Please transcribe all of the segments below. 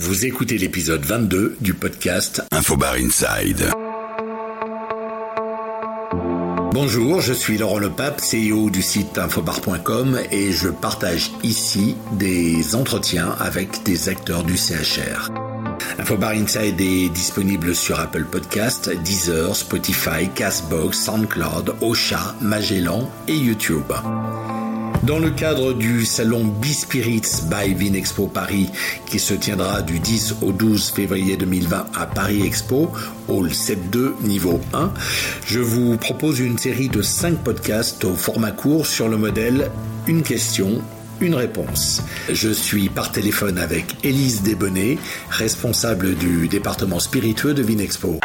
Vous écoutez l'épisode 22 du podcast Infobar Inside. Bonjour, je suis Laurent Lepape, CEO du site infobar.com et je partage ici des entretiens avec des acteurs du CHR. Infobar Inside est disponible sur Apple Podcast, Deezer, Spotify, Castbox, SoundCloud, Ocha, Magellan et YouTube. Dans le cadre du salon B-Spirits by Vinexpo Paris, qui se tiendra du 10 au 12 février 2020 à Paris Expo, Hall 7.2, niveau 1, je vous propose une série de 5 podcasts au format court sur le modèle Une question, une réponse. Je suis par téléphone avec Élise Desbonnets, responsable du département spiritueux de Vinexpo.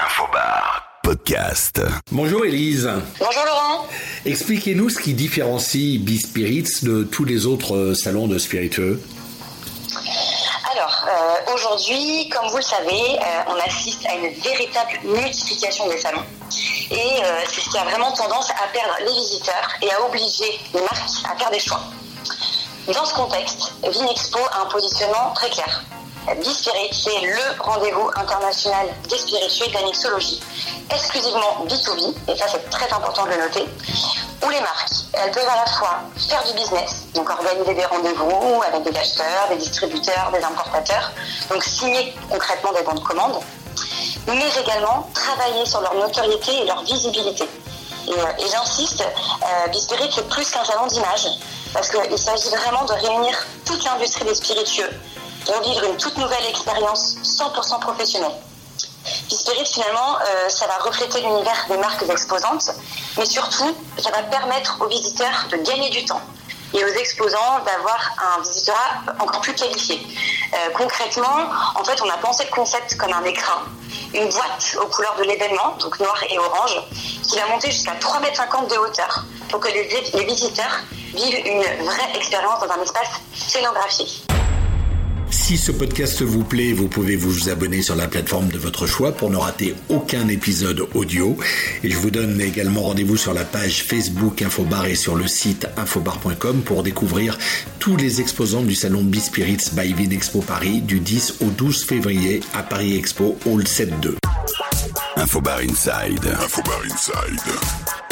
Podcast. Bonjour Élise. Bonjour Laurent. Expliquez-nous ce qui différencie B-Spirits de tous les autres salons de spiritueux. Alors, euh, aujourd'hui, comme vous le savez, euh, on assiste à une véritable multiplication des salons. Et euh, c'est ce qui a vraiment tendance à perdre les visiteurs et à obliger les marques à faire des choix. Dans ce contexte, Vinexpo a un positionnement très clair. Bispirit, c'est le rendez-vous international des spirituels de la mixologie, exclusivement B2B, et ça c'est très important de le noter, où les marques, elles peuvent à la fois faire du business, donc organiser des rendez-vous avec des acheteurs, des distributeurs, des importateurs, donc signer concrètement des bons de commande, mais également travailler sur leur notoriété et leur visibilité. Et, euh, j'insiste, euh, Bispirit c'est plus qu'un salon d'image, parce qu'il s'agit vraiment de réunir toute l'industrie des spiritueux, pour vivre une toute nouvelle expérience 100% professionnelle. Spirit, finalement, euh, ça va refléter l'univers des marques exposantes, mais surtout, ça va permettre aux visiteurs de gagner du temps et aux exposants d'avoir un visiteur encore plus qualifié. Euh, concrètement, en fait, on a pensé le concept comme un écran, une boîte aux couleurs de l'événement, donc noir et orange, qui va monter jusqu'à 3,50 m de hauteur pour que les, les visiteurs vivent une vraie expérience dans un espace scénographié. Si ce podcast vous plaît, vous pouvez vous abonner sur la plateforme de votre choix pour ne rater aucun épisode audio. Et je vous donne également rendez-vous sur la page Facebook Infobar et sur le site infobar.com pour découvrir tous les exposants du salon B-Spirits by Vinexpo Paris du 10 au 12 février à Paris Expo Hall 7.2. Infobar Inside. Infobar Inside.